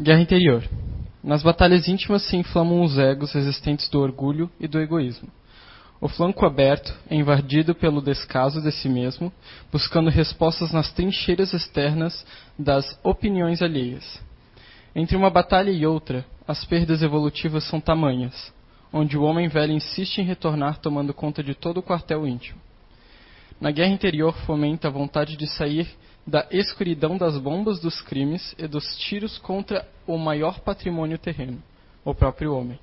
Guerra interior. Nas batalhas íntimas se inflamam os egos resistentes do orgulho e do egoísmo. O flanco aberto é invadido pelo descaso de si mesmo, buscando respostas nas trincheiras externas das opiniões alheias. Entre uma batalha e outra, as perdas evolutivas são tamanhas, onde o homem velho insiste em retornar tomando conta de todo o quartel íntimo. Na guerra interior fomenta a vontade de sair da escuridão das bombas dos crimes e dos tiros contra o maior patrimônio terreno, o próprio homem.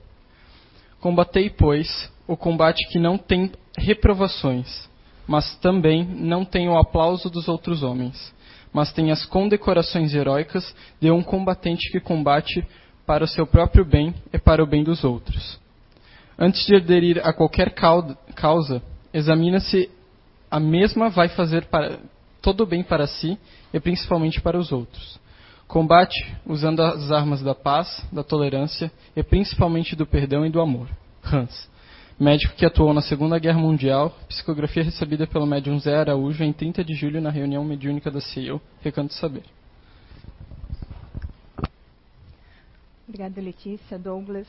Combatei, pois, o combate que não tem reprovações, mas também não tem o aplauso dos outros homens, mas tem as condecorações heróicas de um combatente que combate para o seu próprio bem e para o bem dos outros. Antes de aderir a qualquer causa, examina-se a mesma vai fazer para, todo o bem para si e principalmente para os outros. Combate usando as armas da paz, da tolerância e principalmente do perdão e do amor. Hans, médico que atuou na Segunda Guerra Mundial, psicografia recebida pelo médium Zé Araújo em 30 de julho na reunião mediúnica da CIO, Recanto Saber. Obrigada, Letícia, Douglas.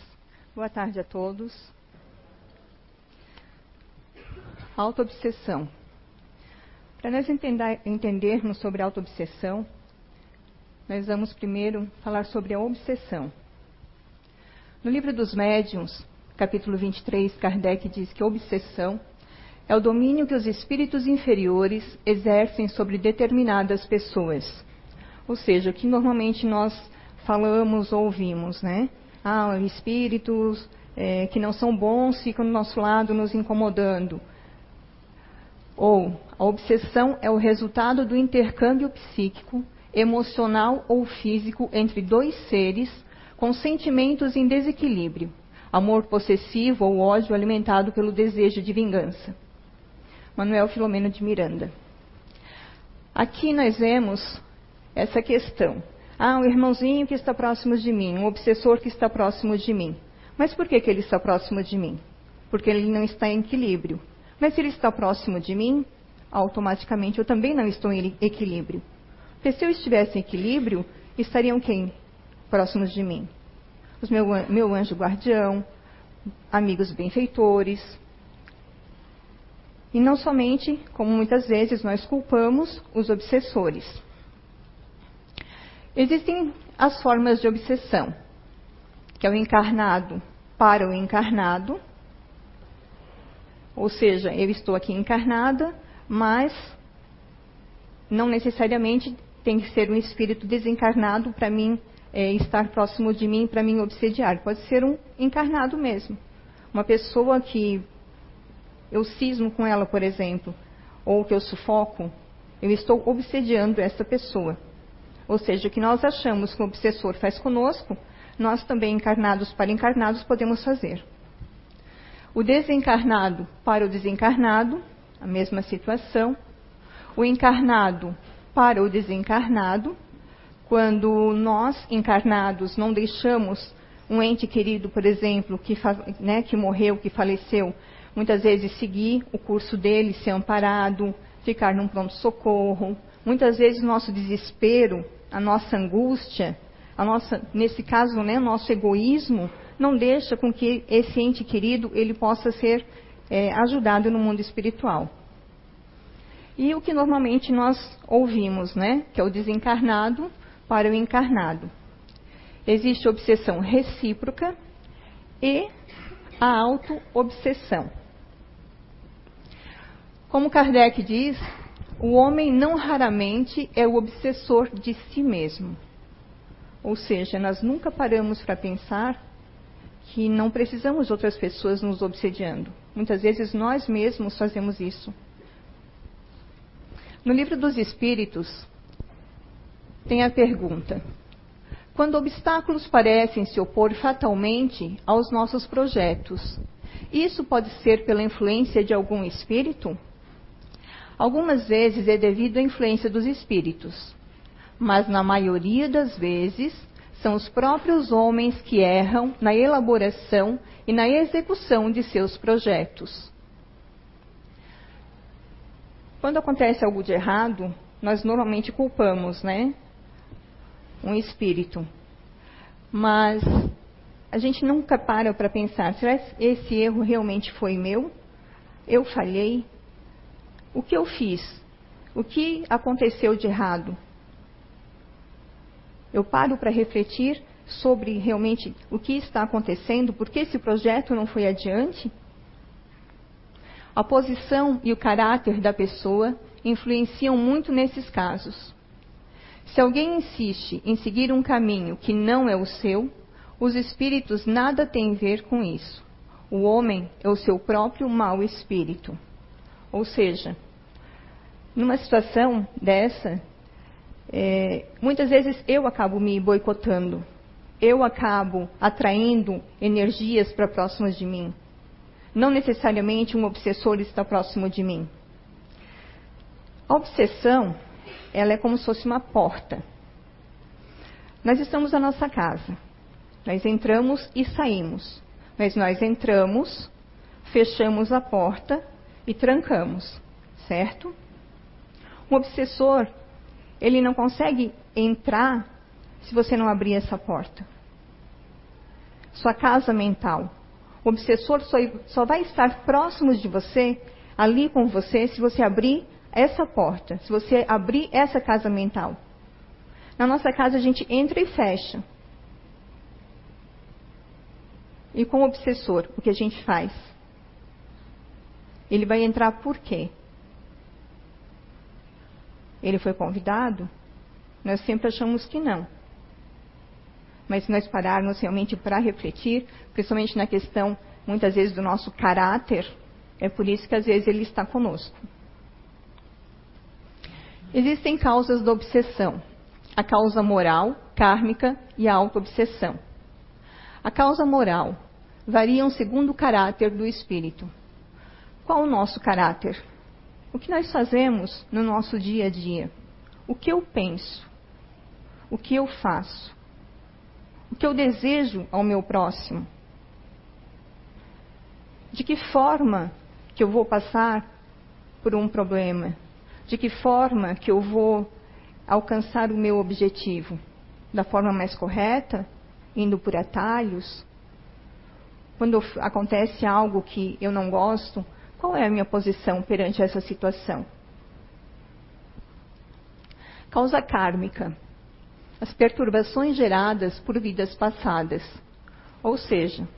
Boa tarde a todos. Autoobsessão. Para nós entender, entendermos sobre autoobsessão, nós vamos primeiro falar sobre a obsessão. No livro dos médiuns, capítulo 23, Kardec diz que a obsessão é o domínio que os espíritos inferiores exercem sobre determinadas pessoas. Ou seja, que normalmente nós falamos ou ouvimos, né? Ah, espíritos é, que não são bons ficam do nosso lado nos incomodando. Ou a obsessão é o resultado do intercâmbio psíquico, emocional ou físico entre dois seres com sentimentos em desequilíbrio, amor possessivo ou ódio alimentado pelo desejo de vingança. Manuel Filomeno de Miranda. Aqui nós vemos essa questão. Ah, um irmãozinho que está próximo de mim, um obsessor que está próximo de mim. Mas por que, que ele está próximo de mim? Porque ele não está em equilíbrio. Mas se ele está próximo de mim, automaticamente eu também não estou em equilíbrio. Porque se eu estivesse em equilíbrio, estariam quem próximos de mim? Os meu, meu anjo guardião, amigos benfeitores. E não somente, como muitas vezes nós culpamos, os obsessores. Existem as formas de obsessão, que é o encarnado para o encarnado, ou seja, eu estou aqui encarnada, mas não necessariamente tem que ser um espírito desencarnado para mim é, estar próximo de mim, para mim obsediar. Pode ser um encarnado mesmo. Uma pessoa que eu cismo com ela, por exemplo, ou que eu sufoco, eu estou obsediando essa pessoa. Ou seja, o que nós achamos que o obsessor faz conosco, nós também, encarnados para encarnados, podemos fazer. O desencarnado para o desencarnado, a mesma situação. O encarnado para o desencarnado, quando nós, encarnados, não deixamos um ente querido, por exemplo, que, né, que morreu, que faleceu, muitas vezes seguir o curso dele, ser amparado, ficar num pronto-socorro. Muitas vezes nosso desespero, a nossa angústia, a nossa, nesse caso, né, nosso egoísmo, não deixa com que esse ente querido ele possa ser é, ajudado no mundo espiritual. E o que normalmente nós ouvimos, né, que é o desencarnado para o encarnado. Existe obsessão recíproca e a auto-obsessão. Como Kardec diz, o homem não raramente é o obsessor de si mesmo. Ou seja, nós nunca paramos para pensar que não precisamos de outras pessoas nos obsediando. Muitas vezes nós mesmos fazemos isso. No livro dos Espíritos, tem a pergunta: quando obstáculos parecem se opor fatalmente aos nossos projetos, isso pode ser pela influência de algum espírito? Algumas vezes é devido à influência dos espíritos, mas na maioria das vezes são os próprios homens que erram na elaboração e na execução de seus projetos. Quando acontece algo de errado, nós normalmente culpamos, né? Um espírito. Mas a gente nunca para para pensar: será que esse erro realmente foi meu? Eu falhei? O que eu fiz? O que aconteceu de errado? Eu paro para refletir sobre realmente o que está acontecendo, por que esse projeto não foi adiante? A posição e o caráter da pessoa influenciam muito nesses casos. Se alguém insiste em seguir um caminho que não é o seu, os espíritos nada têm a ver com isso. O homem é o seu próprio mau espírito. Ou seja, numa situação dessa, é, muitas vezes eu acabo me boicotando, eu acabo atraindo energias para próximas de mim. Não necessariamente um obsessor está próximo de mim. A obsessão ela é como se fosse uma porta. Nós estamos na nossa casa. Nós entramos e saímos. Mas nós entramos, fechamos a porta e trancamos, certo? Um obsessor, ele não consegue entrar se você não abrir essa porta. Sua casa mental. O obsessor só, só vai estar próximo de você, ali com você, se você abrir essa porta, se você abrir essa casa mental. Na nossa casa a gente entra e fecha. E com o obsessor, o que a gente faz? Ele vai entrar por quê? Ele foi convidado? Nós sempre achamos que não. Mas se nós pararmos realmente para refletir, principalmente na questão, muitas vezes, do nosso caráter, é por isso que às vezes ele está conosco. Existem causas da obsessão: a causa moral, kármica e a auto-obsessão. A causa moral varia segundo o caráter do espírito. Qual o nosso caráter? O que nós fazemos no nosso dia a dia? O que eu penso? O que eu faço? O que eu desejo ao meu próximo? De que forma que eu vou passar por um problema? de que forma que eu vou alcançar o meu objetivo? Da forma mais correta? Indo por atalhos? Quando acontece algo que eu não gosto, qual é a minha posição perante essa situação? Causa kármica. As perturbações geradas por vidas passadas. Ou seja,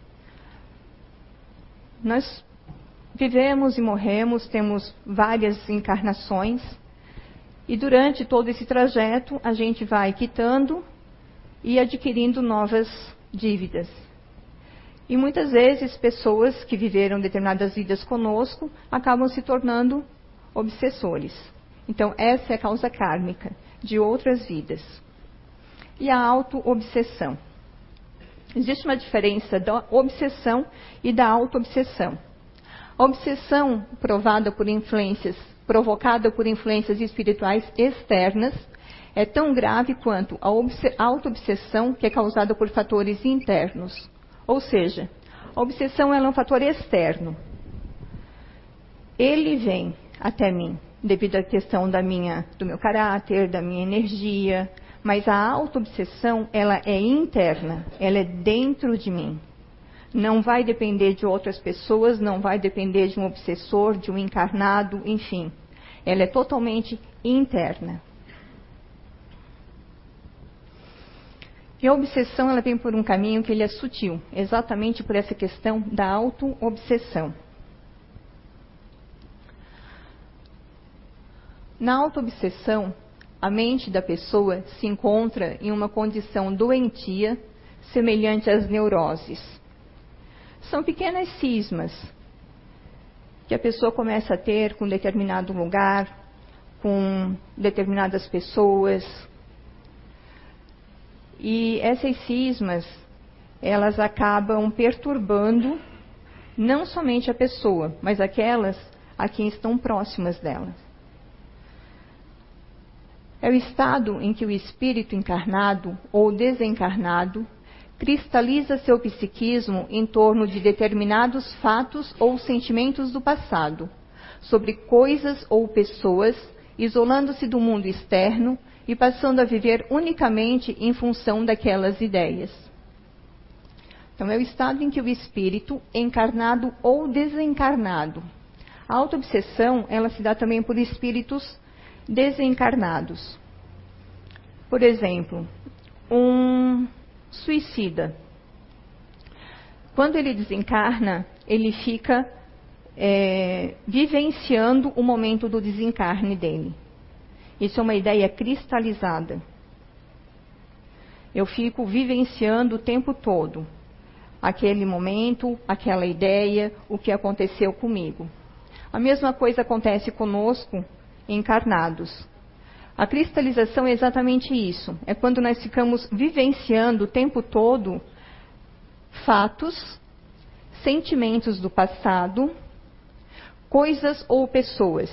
nós Vivemos e morremos, temos várias encarnações, e durante todo esse trajeto a gente vai quitando e adquirindo novas dívidas. E muitas vezes pessoas que viveram determinadas vidas conosco acabam se tornando obsessores. Então, essa é a causa kármica de outras vidas. E a auto-obsessão. Existe uma diferença da obsessão e da auto-obsessão. A obsessão provada por influências, provocada por influências espirituais externas é tão grave quanto a auto-obsessão que é causada por fatores internos. Ou seja, a obsessão é um fator externo. Ele vem até mim devido à questão da minha, do meu caráter, da minha energia, mas a auto-obsessão ela é interna, ela é dentro de mim não vai depender de outras pessoas, não vai depender de um obsessor, de um encarnado, enfim. Ela é totalmente interna. E a obsessão ela vem por um caminho que ele é sutil, exatamente por essa questão da auto-obsessão. Na auto-obsessão, a mente da pessoa se encontra em uma condição doentia semelhante às neuroses. São pequenas cismas que a pessoa começa a ter com determinado lugar, com determinadas pessoas. E essas cismas, elas acabam perturbando não somente a pessoa, mas aquelas a quem estão próximas dela. É o estado em que o espírito encarnado ou desencarnado cristaliza seu psiquismo em torno de determinados fatos ou sentimentos do passado, sobre coisas ou pessoas, isolando-se do mundo externo e passando a viver unicamente em função daquelas ideias. Então, é o estado em que o espírito, encarnado ou desencarnado, a autoobsessão, ela se dá também por espíritos desencarnados. Por exemplo, um suicida. Quando ele desencarna, ele fica é, vivenciando o momento do desencarne dele. Isso é uma ideia cristalizada. Eu fico vivenciando o tempo todo aquele momento, aquela ideia, o que aconteceu comigo. A mesma coisa acontece conosco encarnados. A cristalização é exatamente isso. É quando nós ficamos vivenciando o tempo todo fatos, sentimentos do passado, coisas ou pessoas.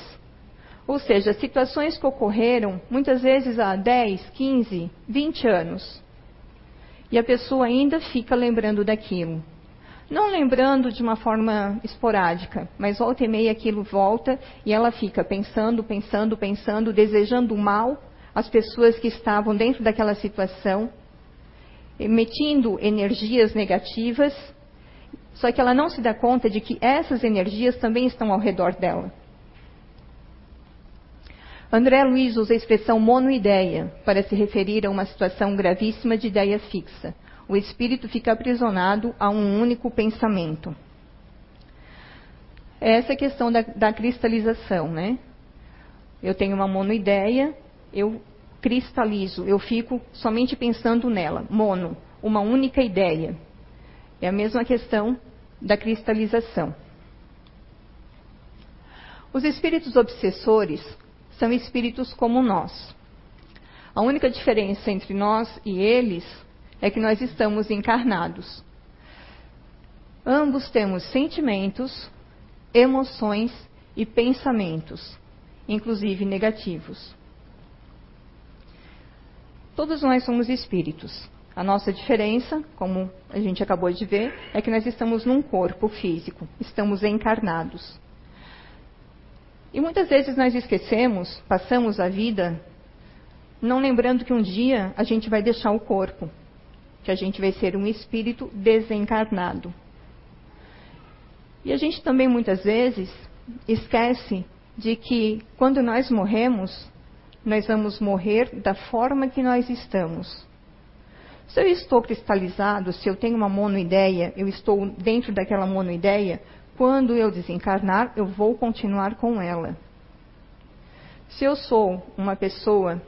Ou seja, situações que ocorreram muitas vezes há 10, 15, 20 anos. E a pessoa ainda fica lembrando daquilo. Não lembrando de uma forma esporádica, mas volta e meia aquilo volta e ela fica pensando, pensando, pensando, desejando mal às pessoas que estavam dentro daquela situação, emitindo energias negativas, só que ela não se dá conta de que essas energias também estão ao redor dela. André Luiz usa a expressão monoideia para se referir a uma situação gravíssima de ideia fixa. O espírito fica aprisionado a um único pensamento. Essa é a questão da, da cristalização, né? Eu tenho uma monoideia, eu cristalizo, eu fico somente pensando nela. Mono, uma única ideia. É a mesma questão da cristalização. Os espíritos obsessores são espíritos como nós. A única diferença entre nós e eles é que nós estamos encarnados. Ambos temos sentimentos, emoções e pensamentos, inclusive negativos. Todos nós somos espíritos. A nossa diferença, como a gente acabou de ver, é que nós estamos num corpo físico, estamos encarnados. E muitas vezes nós esquecemos, passamos a vida não lembrando que um dia a gente vai deixar o corpo, que a gente vai ser um espírito desencarnado. E a gente também muitas vezes esquece de que quando nós morremos, nós vamos morrer da forma que nós estamos. Se eu estou cristalizado, se eu tenho uma monoideia, eu estou dentro daquela monoideia, quando eu desencarnar, eu vou continuar com ela. Se eu sou uma pessoa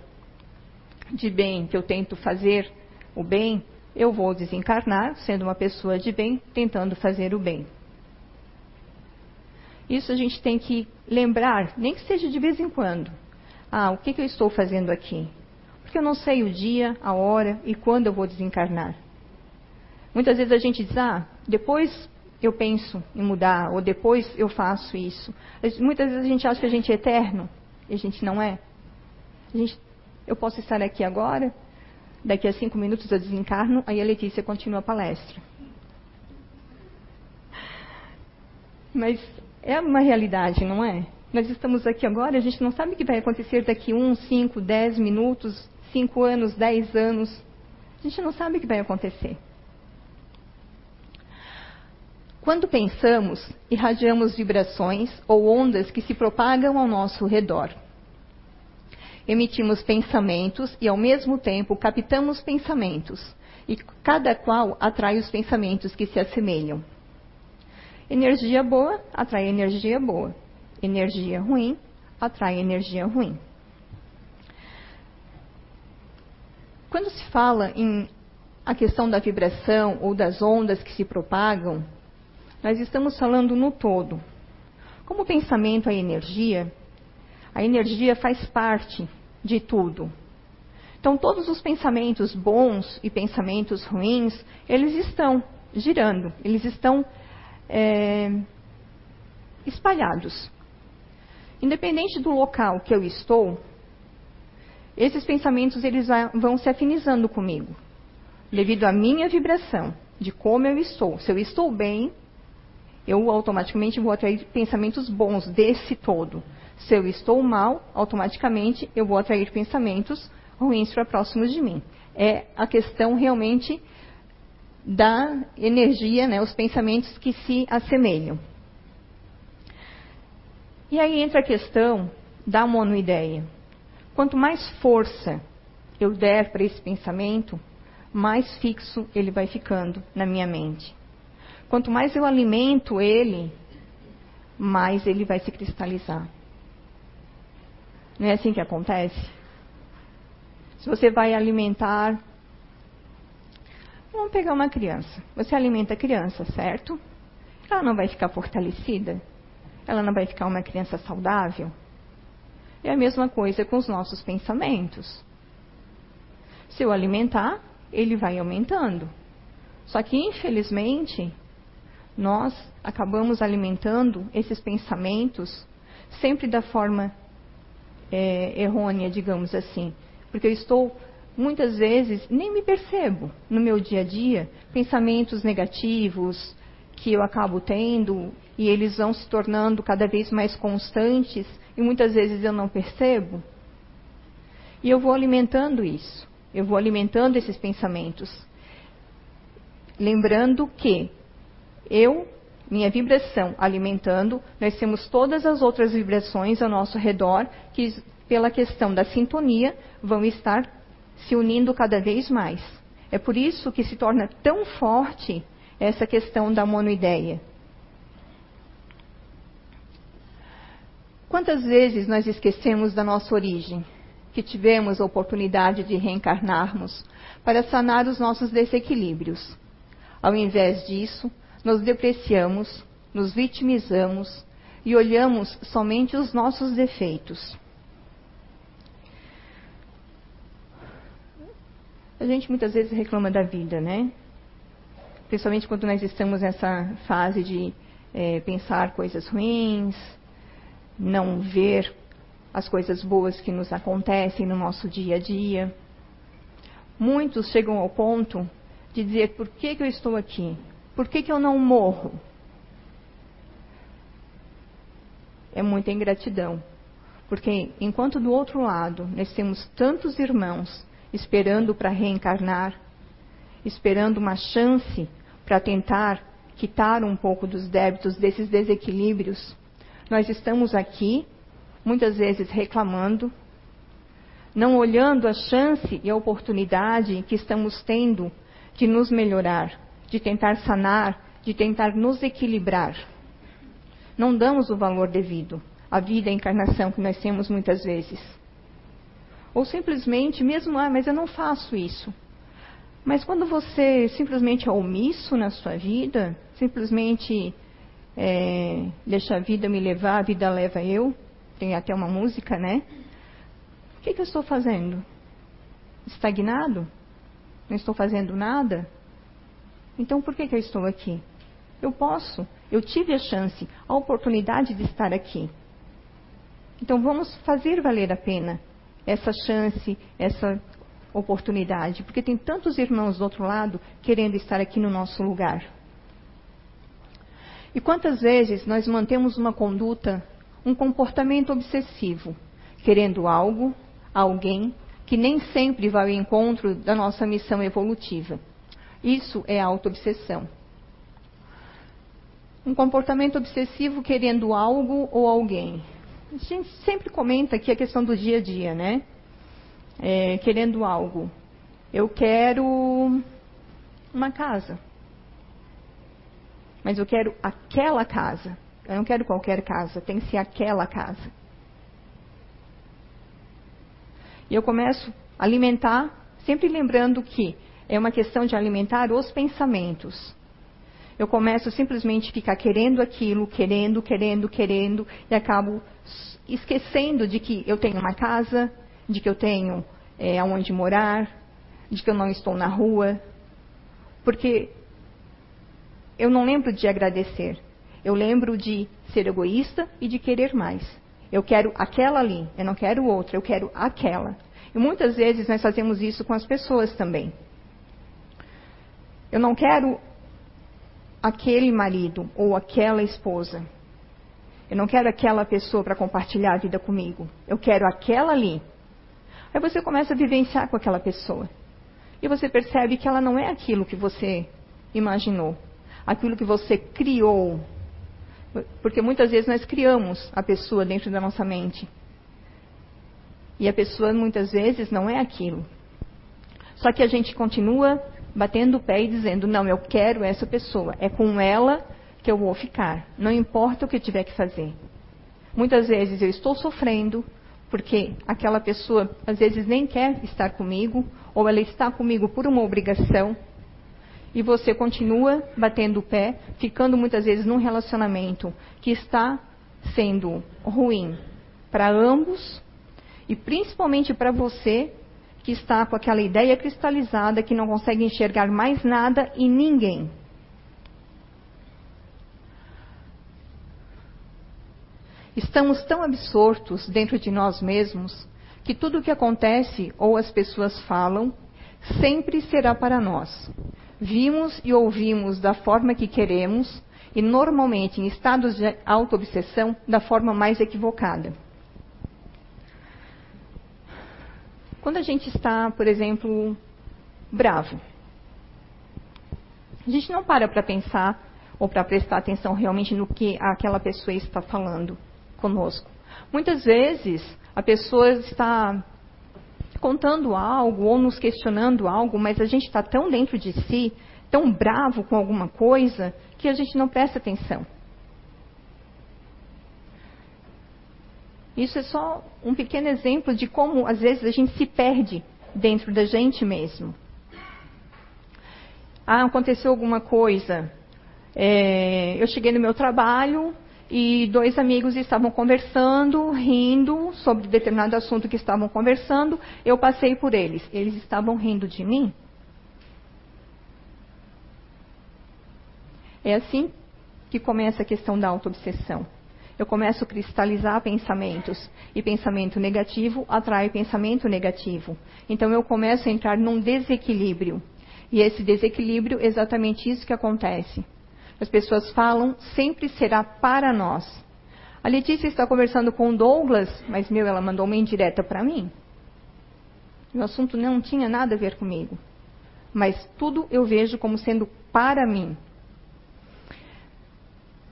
de bem, que eu tento fazer o bem, eu vou desencarnar sendo uma pessoa de bem, tentando fazer o bem. Isso a gente tem que lembrar, nem que seja de vez em quando. Ah, o que, que eu estou fazendo aqui? Porque eu não sei o dia, a hora e quando eu vou desencarnar. Muitas vezes a gente diz, ah, depois eu penso em mudar, ou depois eu faço isso. Muitas vezes a gente acha que a gente é eterno, e a gente não é. Gente, eu posso estar aqui agora, daqui a cinco minutos eu desencarno, aí a Letícia continua a palestra. Mas é uma realidade, não é? Nós estamos aqui agora, a gente não sabe o que vai acontecer daqui um, cinco, dez minutos, cinco anos, dez anos. A gente não sabe o que vai acontecer. Quando pensamos, irradiamos vibrações ou ondas que se propagam ao nosso redor. Emitimos pensamentos e, ao mesmo tempo, captamos pensamentos, e cada qual atrai os pensamentos que se assemelham. Energia boa atrai energia boa. Energia ruim atrai energia ruim. Quando se fala em a questão da vibração ou das ondas que se propagam, nós estamos falando no todo. Como o pensamento é energia, a energia faz parte de tudo. Então, todos os pensamentos bons e pensamentos ruins, eles estão girando, eles estão é, espalhados. Independente do local que eu estou, esses pensamentos eles vão se afinizando comigo, devido à minha vibração, de como eu estou. Se eu estou bem, eu automaticamente vou atrair pensamentos bons desse todo. Se eu estou mal, automaticamente eu vou atrair pensamentos ruins para próximos de mim. É a questão realmente da energia, né, os pensamentos que se assemelham. E aí entra a questão da monoideia. Quanto mais força eu der para esse pensamento, mais fixo ele vai ficando na minha mente. Quanto mais eu alimento ele, mais ele vai se cristalizar. Não é assim que acontece? Se você vai alimentar. Vamos pegar uma criança. Você alimenta a criança, certo? Ela não vai ficar fortalecida? Ela não vai ficar uma criança saudável? É a mesma coisa com os nossos pensamentos. Se eu alimentar, ele vai aumentando. Só que, infelizmente, nós acabamos alimentando esses pensamentos sempre da forma é, errônea, digamos assim. Porque eu estou, muitas vezes, nem me percebo no meu dia a dia, pensamentos negativos que eu acabo tendo e eles vão se tornando cada vez mais constantes e muitas vezes eu não percebo. E eu vou alimentando isso. Eu vou alimentando esses pensamentos. Lembrando que eu, minha vibração alimentando, nós temos todas as outras vibrações ao nosso redor que, pela questão da sintonia, vão estar se unindo cada vez mais. É por isso que se torna tão forte essa questão da monoideia. Quantas vezes nós esquecemos da nossa origem? que tivemos a oportunidade de reencarnarmos para sanar os nossos desequilíbrios. Ao invés disso, nos depreciamos, nos vitimizamos e olhamos somente os nossos defeitos. A gente muitas vezes reclama da vida, né? Principalmente quando nós estamos nessa fase de é, pensar coisas ruins, não ver as coisas boas que nos acontecem no nosso dia a dia. Muitos chegam ao ponto de dizer: por que, que eu estou aqui? Por que, que eu não morro? É muita ingratidão. Porque enquanto do outro lado nós temos tantos irmãos esperando para reencarnar, esperando uma chance para tentar quitar um pouco dos débitos desses desequilíbrios, nós estamos aqui muitas vezes reclamando, não olhando a chance e a oportunidade que estamos tendo de nos melhorar, de tentar sanar, de tentar nos equilibrar. Não damos o valor devido à vida e à encarnação que nós temos muitas vezes. Ou simplesmente, mesmo, ah, mas eu não faço isso. Mas quando você simplesmente é omisso na sua vida, simplesmente é, deixa a vida me levar, a vida leva eu, tem até uma música, né? O que, que eu estou fazendo? Estagnado? Não estou fazendo nada? Então por que, que eu estou aqui? Eu posso, eu tive a chance, a oportunidade de estar aqui. Então vamos fazer valer a pena essa chance, essa oportunidade, porque tem tantos irmãos do outro lado querendo estar aqui no nosso lugar. E quantas vezes nós mantemos uma conduta um comportamento obsessivo, querendo algo, alguém, que nem sempre vai ao encontro da nossa missão evolutiva. Isso é autoobsessão. Um comportamento obsessivo querendo algo ou alguém. A gente sempre comenta aqui a questão do dia a dia, né? É, querendo algo. Eu quero uma casa. Mas eu quero aquela casa. Eu não quero qualquer casa, tem que ser aquela casa. E eu começo a alimentar, sempre lembrando que é uma questão de alimentar os pensamentos. Eu começo simplesmente a ficar querendo aquilo, querendo, querendo, querendo, e acabo esquecendo de que eu tenho uma casa, de que eu tenho é, aonde morar, de que eu não estou na rua. Porque eu não lembro de agradecer. Eu lembro de ser egoísta e de querer mais. Eu quero aquela ali, eu não quero outra, eu quero aquela. E muitas vezes nós fazemos isso com as pessoas também. Eu não quero aquele marido ou aquela esposa. Eu não quero aquela pessoa para compartilhar a vida comigo. Eu quero aquela ali. Aí você começa a vivenciar com aquela pessoa. E você percebe que ela não é aquilo que você imaginou, aquilo que você criou. Porque muitas vezes nós criamos a pessoa dentro da nossa mente. E a pessoa muitas vezes não é aquilo. Só que a gente continua batendo o pé e dizendo: não, eu quero essa pessoa, é com ela que eu vou ficar, não importa o que eu tiver que fazer. Muitas vezes eu estou sofrendo porque aquela pessoa às vezes nem quer estar comigo, ou ela está comigo por uma obrigação, e você continua batendo o pé, ficando muitas vezes num relacionamento que está sendo ruim para ambos e principalmente para você que está com aquela ideia cristalizada que não consegue enxergar mais nada e ninguém. Estamos tão absortos dentro de nós mesmos que tudo o que acontece ou as pessoas falam sempre será para nós. Vimos e ouvimos da forma que queremos e normalmente em estados de autoobsessão da forma mais equivocada. Quando a gente está, por exemplo, bravo, a gente não para para pensar ou para prestar atenção realmente no que aquela pessoa está falando conosco. Muitas vezes a pessoa está contando algo ou nos questionando algo, mas a gente está tão dentro de si, tão bravo com alguma coisa, que a gente não presta atenção. Isso é só um pequeno exemplo de como, às vezes, a gente se perde dentro da gente mesmo. Ah, aconteceu alguma coisa. É, eu cheguei no meu trabalho e dois amigos estavam conversando, rindo sobre determinado assunto que estavam conversando. Eu passei por eles. Eles estavam rindo de mim. É assim que começa a questão da autoobsessão eu começo a cristalizar pensamentos. E pensamento negativo atrai pensamento negativo. Então eu começo a entrar num desequilíbrio. E esse desequilíbrio é exatamente isso que acontece. As pessoas falam, sempre será para nós. A Letícia está conversando com o Douglas, mas meu, ela mandou uma indireta para mim. O assunto não tinha nada a ver comigo. Mas tudo eu vejo como sendo para mim.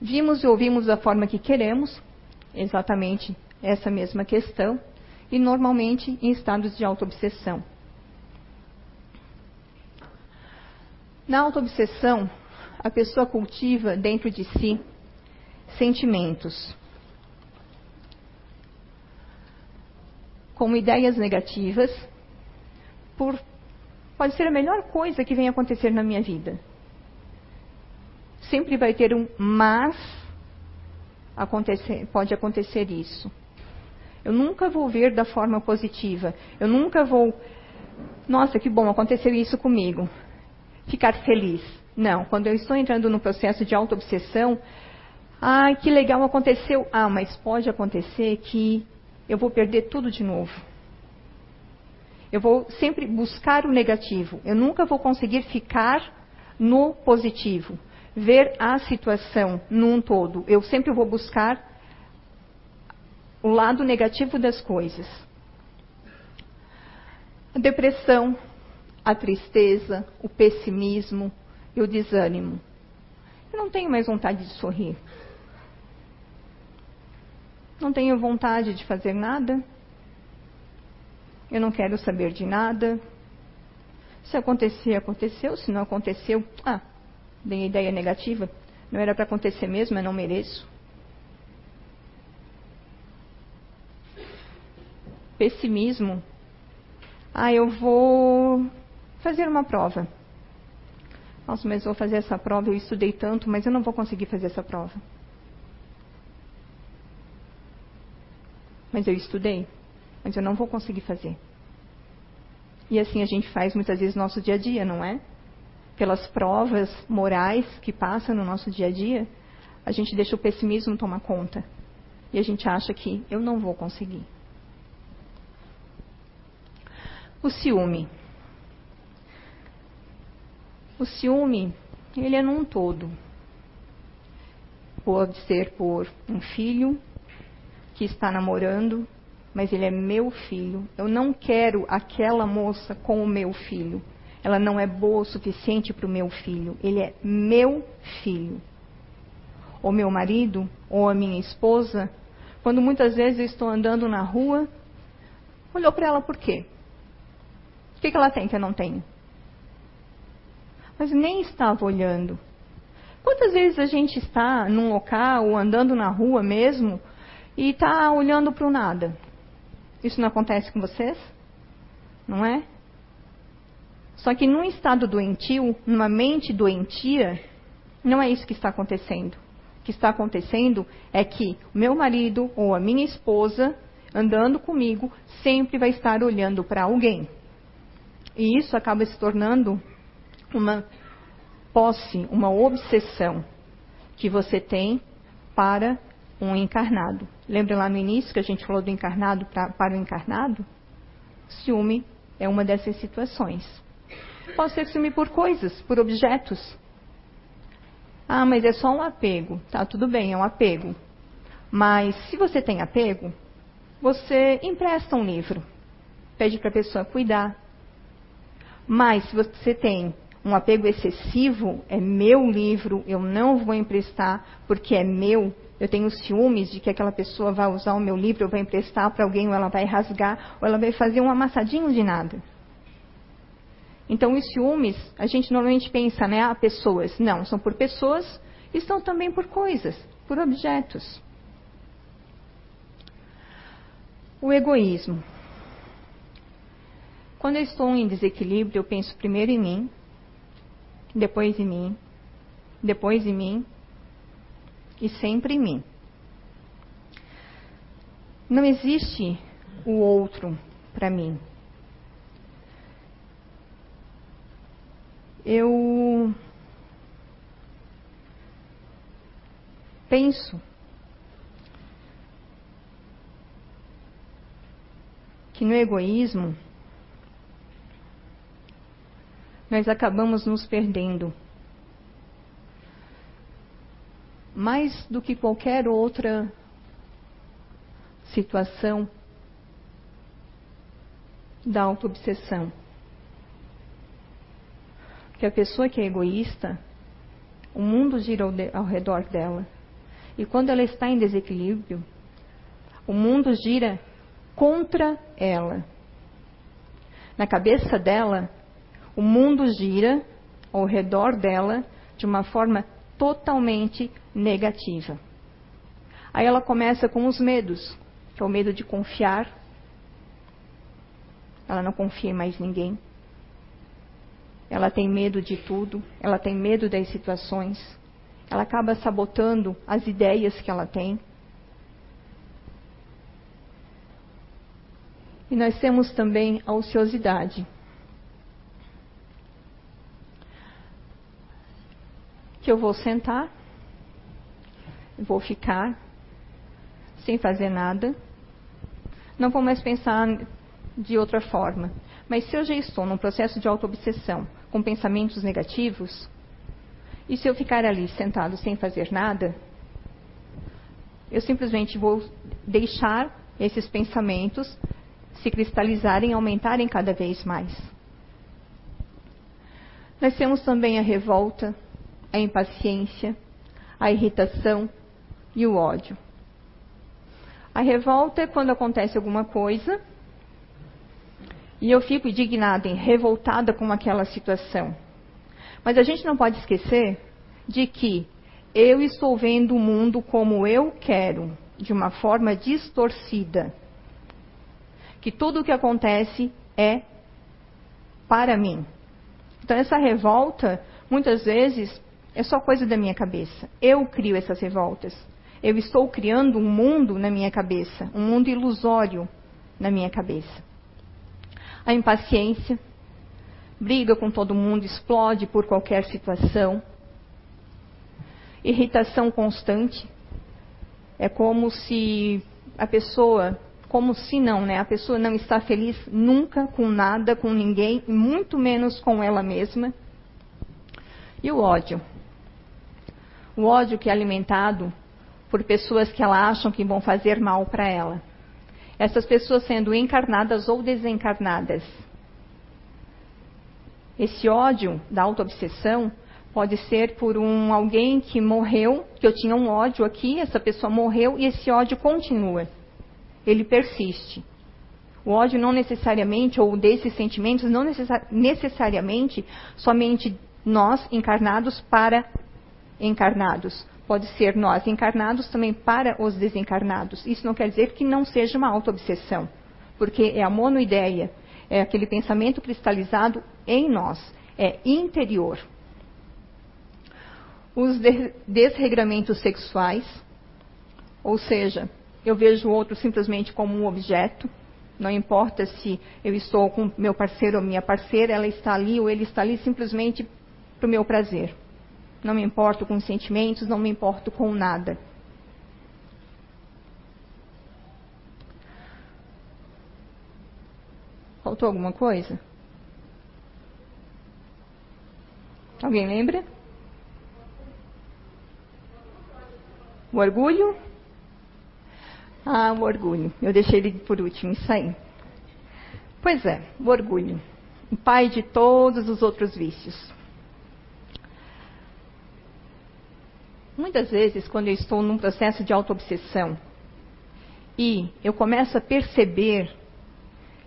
Vimos e ouvimos da forma que queremos, exatamente essa mesma questão, e normalmente em estados de autoobsessão. Na autoobsessão, a pessoa cultiva dentro de si sentimentos como ideias negativas por pode ser a melhor coisa que vem acontecer na minha vida sempre vai ter um mas acontecer, pode acontecer isso. Eu nunca vou ver da forma positiva. Eu nunca vou, nossa, que bom, aconteceu isso comigo. Ficar feliz. Não, quando eu estou entrando no processo de autoobsessão, ai, que legal aconteceu. Ah, mas pode acontecer que eu vou perder tudo de novo. Eu vou sempre buscar o negativo. Eu nunca vou conseguir ficar no positivo ver a situação num todo. Eu sempre vou buscar o lado negativo das coisas. A depressão, a tristeza, o pessimismo e o desânimo. Eu não tenho mais vontade de sorrir. Não tenho vontade de fazer nada. Eu não quero saber de nada. Se acontecer, aconteceu. Se não aconteceu, ah, Dei ideia negativa. Não era para acontecer mesmo, eu não mereço. Pessimismo. Ah, eu vou fazer uma prova. Nossa, mas vou fazer essa prova, eu estudei tanto, mas eu não vou conseguir fazer essa prova. Mas eu estudei, mas eu não vou conseguir fazer. E assim a gente faz muitas vezes no nosso dia a dia, não é? Pelas provas morais que passam no nosso dia a dia, a gente deixa o pessimismo tomar conta. E a gente acha que eu não vou conseguir. O ciúme. O ciúme, ele é num todo. Pode ser por um filho que está namorando, mas ele é meu filho. Eu não quero aquela moça com o meu filho ela não é boa o suficiente para o meu filho. Ele é meu filho. Ou meu marido, ou a minha esposa, quando muitas vezes eu estou andando na rua, olhou para ela por quê? O que, que ela tem que eu não tenho? Mas nem estava olhando. Quantas vezes a gente está num local ou andando na rua mesmo e está olhando para o nada? Isso não acontece com vocês? Não é? Só que num estado doentio, numa mente doentia, não é isso que está acontecendo. O que está acontecendo é que o meu marido ou a minha esposa, andando comigo, sempre vai estar olhando para alguém. E isso acaba se tornando uma posse, uma obsessão que você tem para um encarnado. Lembra lá no início que a gente falou do encarnado pra, para o encarnado? Ciúme é uma dessas situações. Pode ser ciúme por coisas, por objetos. Ah, mas é só um apego. Tá, tudo bem, é um apego. Mas se você tem apego, você empresta um livro. Pede para a pessoa cuidar. Mas se você tem um apego excessivo, é meu livro, eu não vou emprestar porque é meu, eu tenho ciúmes de que aquela pessoa vai usar o meu livro, eu vou emprestar para alguém, ou ela vai rasgar, ou ela vai fazer um amassadinho de nada. Então, os ciúmes, a gente normalmente pensa, né, a pessoas. Não, são por pessoas e são também por coisas, por objetos. O egoísmo. Quando eu estou em desequilíbrio, eu penso primeiro em mim, depois em mim, depois em mim e sempre em mim. Não existe o outro para mim. Eu penso que no egoísmo nós acabamos nos perdendo. Mais do que qualquer outra situação da autoobsessão. Porque a pessoa que é egoísta, o mundo gira ao, de, ao redor dela. E quando ela está em desequilíbrio, o mundo gira contra ela. Na cabeça dela, o mundo gira ao redor dela de uma forma totalmente negativa. Aí ela começa com os medos, que é o medo de confiar. Ela não confia em mais ninguém. Ela tem medo de tudo, ela tem medo das situações. Ela acaba sabotando as ideias que ela tem. E nós temos também a ociosidade. que eu vou sentar, vou ficar sem fazer nada, não vou mais pensar de outra forma. Mas se eu já estou num processo de autoobsessão, com pensamentos negativos, e se eu ficar ali sentado sem fazer nada, eu simplesmente vou deixar esses pensamentos se cristalizarem, aumentarem cada vez mais. Nós temos também a revolta, a impaciência, a irritação e o ódio. A revolta é quando acontece alguma coisa e eu fico indignada revoltada com aquela situação. Mas a gente não pode esquecer de que eu estou vendo o mundo como eu quero, de uma forma distorcida. Que tudo o que acontece é para mim. Então, essa revolta, muitas vezes, é só coisa da minha cabeça. Eu crio essas revoltas. Eu estou criando um mundo na minha cabeça, um mundo ilusório na minha cabeça. A impaciência, briga com todo mundo, explode por qualquer situação. Irritação constante. É como se a pessoa, como se não, né? A pessoa não está feliz nunca com nada, com ninguém, muito menos com ela mesma. E o ódio o ódio que é alimentado por pessoas que ela acham que vão fazer mal para ela. Essas pessoas sendo encarnadas ou desencarnadas. Esse ódio da autoobsessão pode ser por um alguém que morreu, que eu tinha um ódio aqui, essa pessoa morreu e esse ódio continua. Ele persiste. O ódio não necessariamente, ou desses sentimentos, não necessariamente somente nós encarnados para encarnados. Pode ser nós encarnados também para os desencarnados. Isso não quer dizer que não seja uma autoobsessão, porque é a monoideia, é aquele pensamento cristalizado em nós, é interior. Os desregramentos sexuais, ou seja, eu vejo o outro simplesmente como um objeto, não importa se eu estou com meu parceiro ou minha parceira, ela está ali ou ele está ali simplesmente para o meu prazer. Não me importo com sentimentos, não me importo com nada. Faltou alguma coisa? Alguém lembra? O orgulho? Ah, o orgulho. Eu deixei ele por último, isso aí. Pois é, o orgulho. O pai de todos os outros vícios. Muitas vezes, quando eu estou num processo de autoobsessão e eu começo a perceber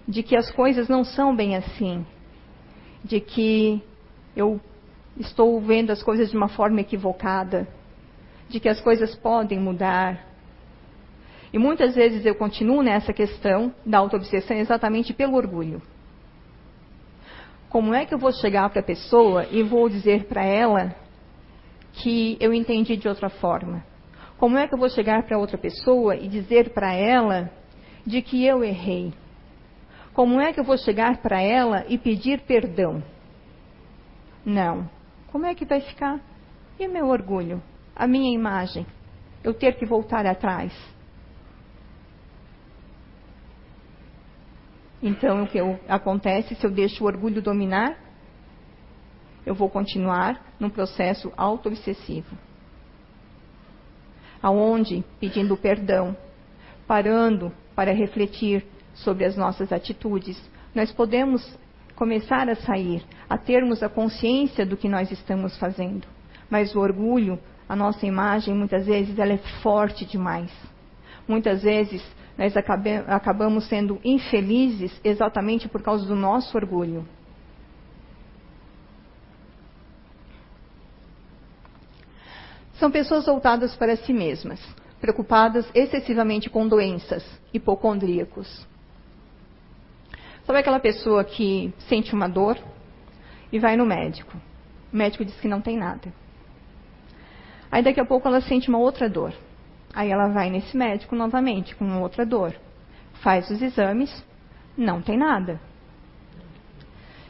de que as coisas não são bem assim, de que eu estou vendo as coisas de uma forma equivocada, de que as coisas podem mudar. E muitas vezes eu continuo nessa questão da autoobsessão exatamente pelo orgulho. Como é que eu vou chegar para a pessoa e vou dizer para ela que eu entendi de outra forma? Como é que eu vou chegar para outra pessoa e dizer para ela de que eu errei? Como é que eu vou chegar para ela e pedir perdão? Não. Como é que vai ficar? E meu orgulho? A minha imagem? Eu ter que voltar atrás? Então, o que acontece se eu deixo o orgulho dominar? Eu vou continuar num processo auto-obsessivo. Aonde, pedindo perdão, parando para refletir sobre as nossas atitudes, nós podemos começar a sair, a termos a consciência do que nós estamos fazendo. Mas o orgulho, a nossa imagem, muitas vezes ela é forte demais. Muitas vezes nós acabamos sendo infelizes exatamente por causa do nosso orgulho. São pessoas voltadas para si mesmas, preocupadas excessivamente com doenças, hipocondríacos. Sabe aquela pessoa que sente uma dor e vai no médico? O médico diz que não tem nada. Aí daqui a pouco ela sente uma outra dor. Aí ela vai nesse médico novamente com outra dor. Faz os exames, não tem nada.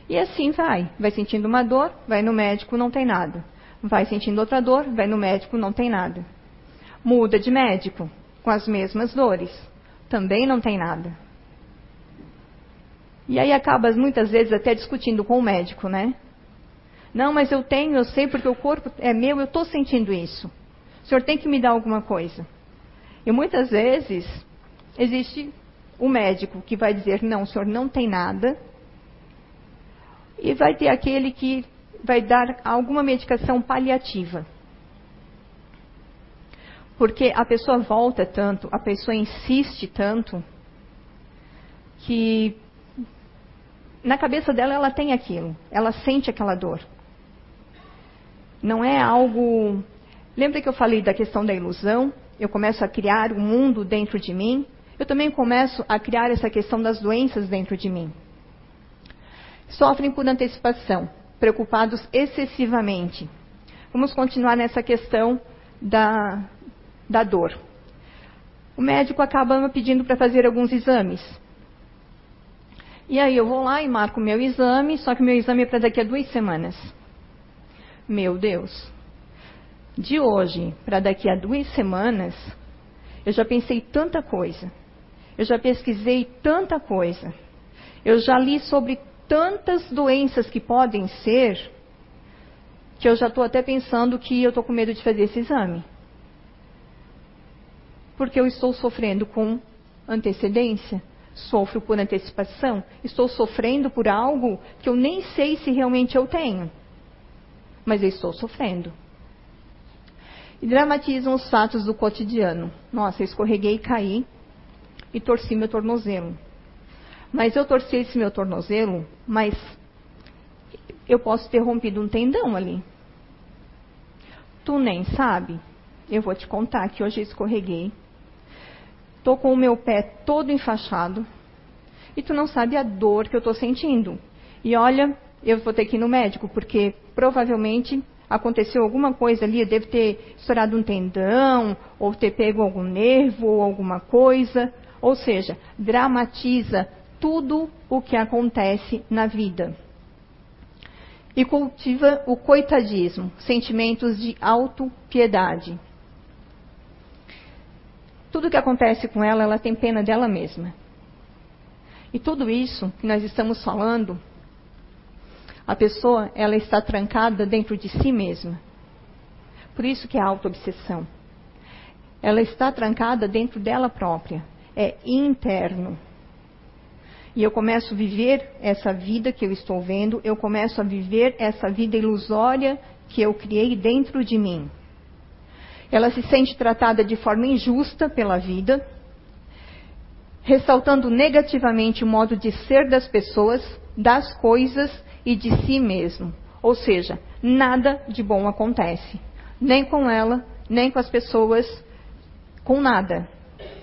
E assim vai. Vai sentindo uma dor, vai no médico, não tem nada. Vai sentindo outra dor, vai no médico, não tem nada. Muda de médico, com as mesmas dores, também não tem nada. E aí acaba muitas vezes até discutindo com o médico, né? Não, mas eu tenho, eu sei porque o corpo é meu, eu estou sentindo isso. O senhor tem que me dar alguma coisa. E muitas vezes existe o médico que vai dizer: não, o senhor não tem nada. E vai ter aquele que vai dar alguma medicação paliativa. Porque a pessoa volta tanto, a pessoa insiste tanto, que na cabeça dela ela tem aquilo, ela sente aquela dor. Não é algo. Lembra que eu falei da questão da ilusão? Eu começo a criar um mundo dentro de mim. Eu também começo a criar essa questão das doenças dentro de mim. Sofrem por antecipação preocupados excessivamente. Vamos continuar nessa questão da, da dor. O médico acaba pedindo para fazer alguns exames. E aí eu vou lá e marco meu exame, só que meu exame é para daqui a duas semanas. Meu Deus. De hoje para daqui a duas semanas, eu já pensei tanta coisa. Eu já pesquisei tanta coisa. Eu já li sobre tantas doenças que podem ser que eu já estou até pensando que eu estou com medo de fazer esse exame. Porque eu estou sofrendo com antecedência, Sofro por antecipação? Estou sofrendo por algo que eu nem sei se realmente eu tenho. Mas eu estou sofrendo. E dramatizam os fatos do cotidiano. Nossa, eu escorreguei e caí e torci meu tornozelo. Mas eu torci esse meu tornozelo, mas eu posso ter rompido um tendão ali. Tu nem sabe? Eu vou te contar que hoje eu escorreguei. Tô com o meu pé todo enfaixado. E tu não sabe a dor que eu tô sentindo. E olha, eu vou ter que ir no médico, porque provavelmente aconteceu alguma coisa ali, eu devo ter estourado um tendão, ou ter pego algum nervo, ou alguma coisa. Ou seja, dramatiza tudo o que acontece na vida. E cultiva o coitadismo, sentimentos de autopiedade. Tudo que acontece com ela, ela tem pena dela mesma. E tudo isso que nós estamos falando, a pessoa, ela está trancada dentro de si mesma. Por isso que é auto-obsessão. Ela está trancada dentro dela própria. É interno. E eu começo a viver essa vida que eu estou vendo, eu começo a viver essa vida ilusória que eu criei dentro de mim. Ela se sente tratada de forma injusta pela vida, ressaltando negativamente o modo de ser das pessoas, das coisas e de si mesmo. Ou seja, nada de bom acontece. Nem com ela, nem com as pessoas, com nada.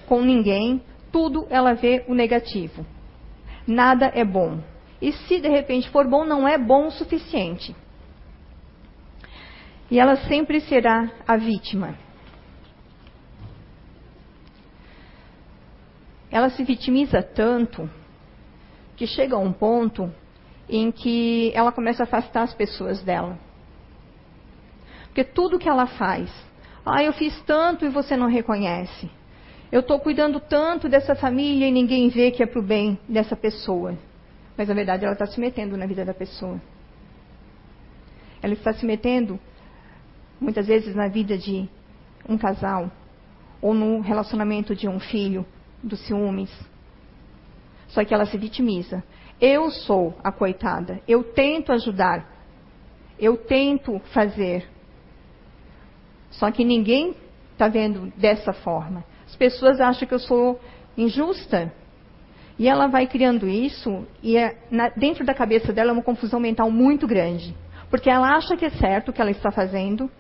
Com ninguém, tudo ela vê o negativo nada é bom. E se de repente for bom, não é bom o suficiente. E ela sempre será a vítima. Ela se vitimiza tanto que chega a um ponto em que ela começa a afastar as pessoas dela. Porque tudo que ela faz, ah, eu fiz tanto e você não reconhece. Eu estou cuidando tanto dessa família e ninguém vê que é para o bem dessa pessoa. Mas na verdade ela está se metendo na vida da pessoa. Ela está se metendo, muitas vezes, na vida de um casal, ou no relacionamento de um filho, dos ciúmes. Só que ela se vitimiza. Eu sou a coitada. Eu tento ajudar. Eu tento fazer. Só que ninguém está vendo dessa forma. As pessoas acham que eu sou injusta. E ela vai criando isso, e é, na, dentro da cabeça dela é uma confusão mental muito grande. Porque ela acha que é certo o que ela está fazendo,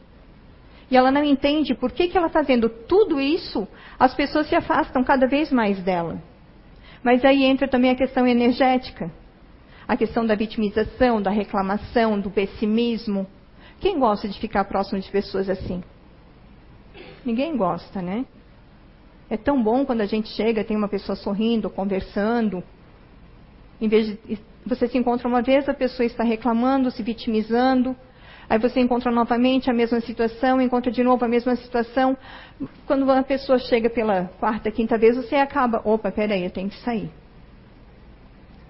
e ela não entende por que, que ela está fazendo tudo isso, as pessoas se afastam cada vez mais dela. Mas aí entra também a questão energética, a questão da vitimização, da reclamação, do pessimismo. Quem gosta de ficar próximo de pessoas assim? Ninguém gosta, né? É tão bom quando a gente chega, tem uma pessoa sorrindo, conversando. Em vez de você se encontra uma vez, a pessoa está reclamando, se vitimizando. Aí você encontra novamente a mesma situação, encontra de novo a mesma situação. Quando uma pessoa chega pela quarta, quinta vez, você acaba, opa, peraí, eu tenho que sair.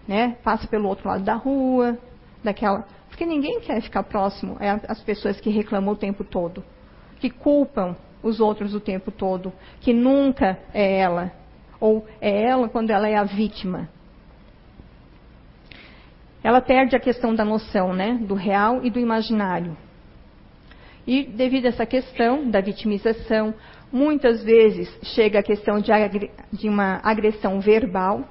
Né? Passa pelo outro lado da rua, daquela. Porque ninguém quer ficar próximo às pessoas que reclamam o tempo todo, que culpam os outros o tempo todo, que nunca é ela, ou é ela quando ela é a vítima. Ela perde a questão da noção, né, do real e do imaginário. E devido a essa questão da vitimização, muitas vezes chega a questão de, de uma agressão verbal,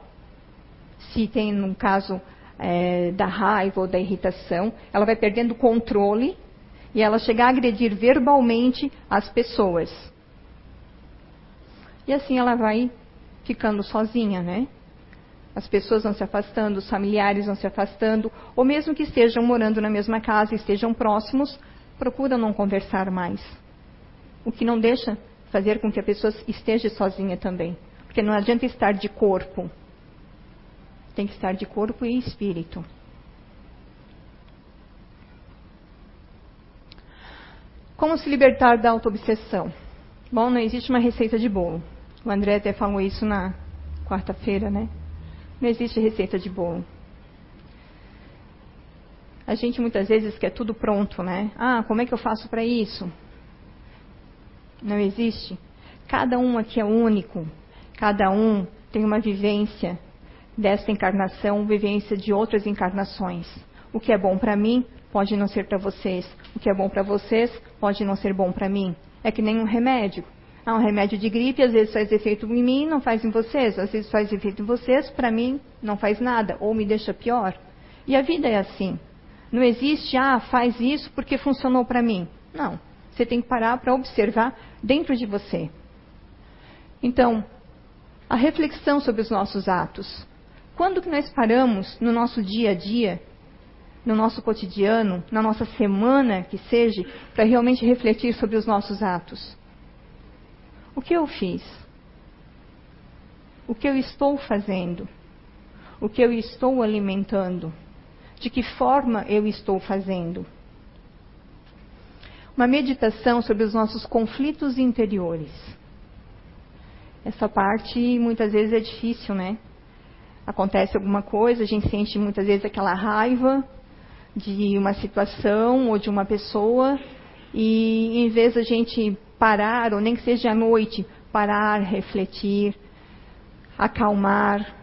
se tem no caso é, da raiva ou da irritação, ela vai perdendo o controle e ela chegar a agredir verbalmente as pessoas. E assim ela vai ficando sozinha, né? As pessoas vão se afastando, os familiares vão se afastando, ou mesmo que estejam morando na mesma casa, estejam próximos, procuram não conversar mais. O que não deixa fazer com que a pessoa esteja sozinha também. Porque não adianta estar de corpo. Tem que estar de corpo e espírito. Como se libertar da autoobsessão? Bom, não existe uma receita de bolo. O André até falou isso na quarta-feira, né? Não existe receita de bolo. A gente muitas vezes quer tudo pronto, né? Ah, como é que eu faço para isso? Não existe. Cada um aqui é único. Cada um tem uma vivência. desta encarnação, vivência de outras encarnações. O que é bom para mim pode não ser para vocês. O que é bom para vocês pode não ser bom para mim. É que nem um remédio. Ah, um remédio de gripe às vezes faz efeito em mim, não faz em vocês. Às vezes faz efeito em vocês, para mim não faz nada ou me deixa pior. E a vida é assim. Não existe, ah, faz isso porque funcionou para mim. Não. Você tem que parar para observar dentro de você. Então, a reflexão sobre os nossos atos. Quando que nós paramos no nosso dia a dia, no nosso cotidiano, na nossa semana que seja, para realmente refletir sobre os nossos atos? O que eu fiz? O que eu estou fazendo? O que eu estou alimentando? De que forma eu estou fazendo? Uma meditação sobre os nossos conflitos interiores. Essa parte muitas vezes é difícil, né? Acontece alguma coisa, a gente sente muitas vezes aquela raiva de uma situação ou de uma pessoa, e em vez da gente parar, ou nem que seja à noite, parar, refletir, acalmar,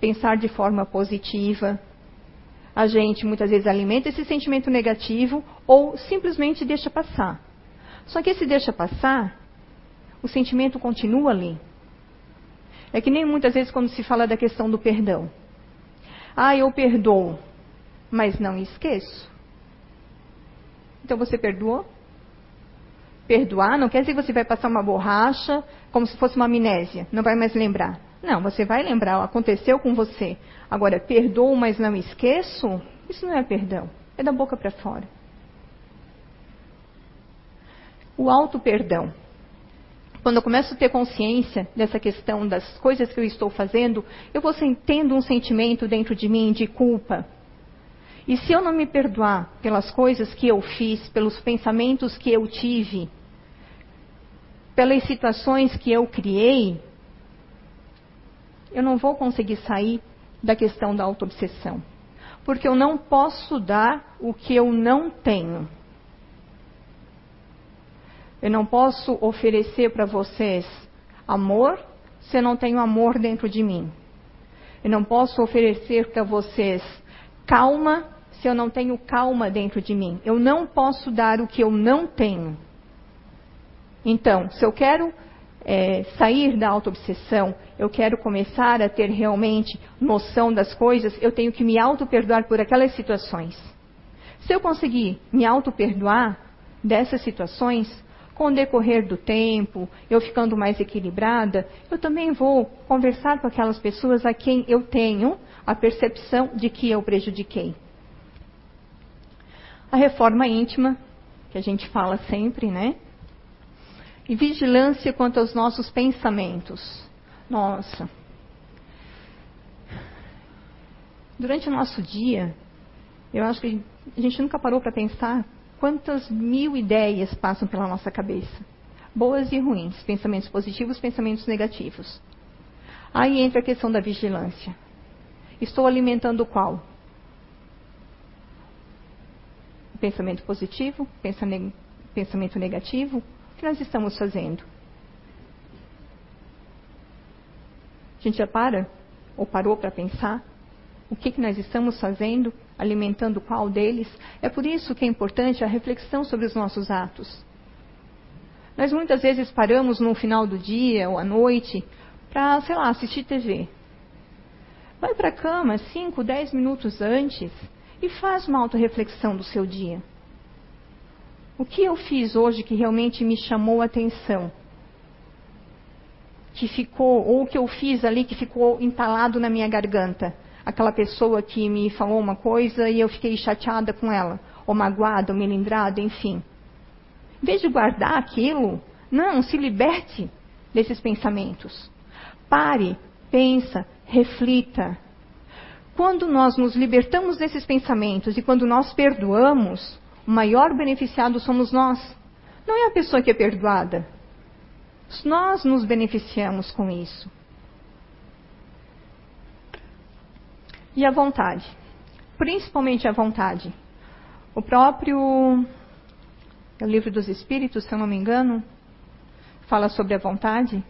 pensar de forma positiva, a gente muitas vezes alimenta esse sentimento negativo ou simplesmente deixa passar. Só que esse deixa passar o sentimento continua ali. É que nem muitas vezes quando se fala da questão do perdão. Ah, eu perdoo, mas não esqueço. Então você perdoou? Perdoar não quer dizer que você vai passar uma borracha como se fosse uma amnésia, não vai mais lembrar. Não, você vai lembrar, aconteceu com você. Agora, perdoo, mas não esqueço, isso não é perdão, é da boca para fora. O auto-perdão. Quando eu começo a ter consciência dessa questão das coisas que eu estou fazendo, eu vou tendo um sentimento dentro de mim de culpa. E se eu não me perdoar pelas coisas que eu fiz, pelos pensamentos que eu tive, pelas situações que eu criei, eu não vou conseguir sair da questão da autoobsessão. Porque eu não posso dar o que eu não tenho. Eu não posso oferecer para vocês amor se eu não tenho amor dentro de mim. Eu não posso oferecer para vocês calma se eu não tenho calma dentro de mim. Eu não posso dar o que eu não tenho. Então, se eu quero é, sair da autoobsessão, eu quero começar a ter realmente noção das coisas, eu tenho que me auto-perdoar por aquelas situações. Se eu conseguir me auto-perdoar dessas situações, com o decorrer do tempo, eu ficando mais equilibrada, eu também vou conversar com aquelas pessoas a quem eu tenho a percepção de que eu prejudiquei. A reforma íntima, que a gente fala sempre, né? E vigilância quanto aos nossos pensamentos. Nossa. Durante o nosso dia, eu acho que a gente nunca parou para pensar quantas mil ideias passam pela nossa cabeça. Boas e ruins, pensamentos positivos, pensamentos negativos. Aí entra a questão da vigilância. Estou alimentando qual? Pensamento positivo, pensamento negativo? O que nós estamos fazendo? A gente já para? Ou parou para pensar? O que, que nós estamos fazendo? alimentando qual deles. É por isso que é importante a reflexão sobre os nossos atos. Nós muitas vezes paramos no final do dia ou à noite para, sei lá, assistir TV. Vai para a cama 5, 10 minutos antes e faz uma autorreflexão do seu dia. O que eu fiz hoje que realmente me chamou a atenção? Que ficou, ou o que eu fiz ali que ficou entalado na minha garganta? aquela pessoa que me falou uma coisa e eu fiquei chateada com ela, ou magoada, ou melindrada, enfim. Em vez de guardar aquilo, não, se liberte desses pensamentos. Pare, pensa, reflita. Quando nós nos libertamos desses pensamentos e quando nós perdoamos, o maior beneficiado somos nós. Não é a pessoa que é perdoada. Nós nos beneficiamos com isso. E a vontade. Principalmente a vontade. O próprio é o livro dos Espíritos, se eu não me engano, fala sobre a vontade.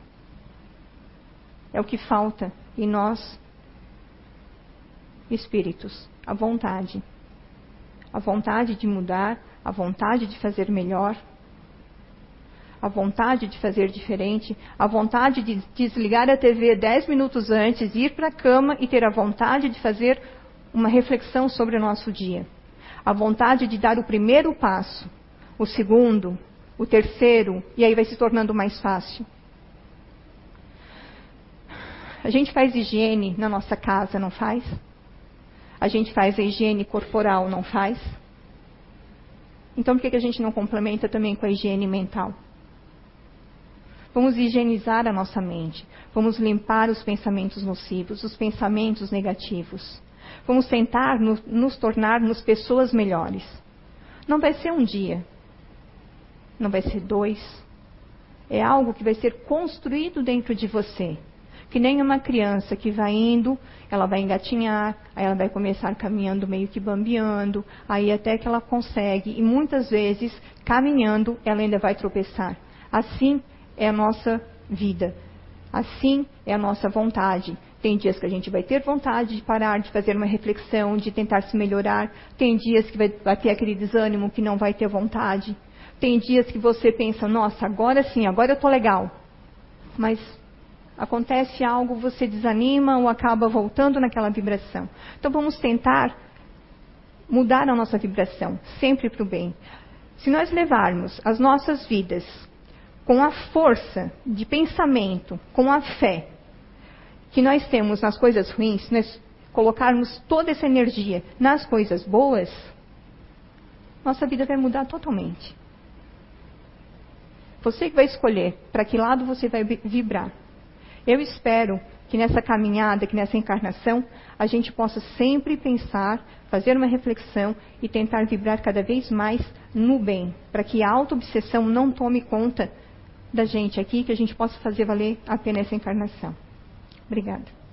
É o que falta em nós espíritos, a vontade. A vontade de mudar, a vontade de fazer melhor, a vontade de fazer diferente, a vontade de desligar a TV dez minutos antes, ir para a cama e ter a vontade de fazer uma reflexão sobre o nosso dia. A vontade de dar o primeiro passo, o segundo, o terceiro, e aí vai se tornando mais fácil. A gente faz higiene na nossa casa, não faz? A gente faz a higiene corporal, não faz? Então por que, que a gente não complementa também com a higiene mental? Vamos higienizar a nossa mente. Vamos limpar os pensamentos nocivos, os pensamentos negativos. Vamos tentar no, nos tornarmos pessoas melhores. Não vai ser um dia. Não vai ser dois. É algo que vai ser construído dentro de você. Que nem uma criança que vai indo, ela vai engatinhar, aí ela vai começar caminhando meio que bambeando, aí até que ela consegue, e muitas vezes, caminhando, ela ainda vai tropeçar. Assim é a nossa vida. Assim é a nossa vontade. Tem dias que a gente vai ter vontade de parar, de fazer uma reflexão, de tentar se melhorar. Tem dias que vai bater aquele desânimo que não vai ter vontade. Tem dias que você pensa, nossa, agora sim, agora eu estou legal. Mas acontece algo, você desanima ou acaba voltando naquela vibração. Então vamos tentar mudar a nossa vibração, sempre para o bem. Se nós levarmos as nossas vidas com a força de pensamento, com a fé que nós temos nas coisas ruins, nós colocarmos toda essa energia nas coisas boas, nossa vida vai mudar totalmente. Você que vai escolher para que lado você vai vibrar. Eu espero que nessa caminhada, que nessa encarnação, a gente possa sempre pensar, fazer uma reflexão e tentar vibrar cada vez mais no bem, para que a auto-obsessão não tome conta da gente aqui, que a gente possa fazer valer a pena essa encarnação. Obrigada.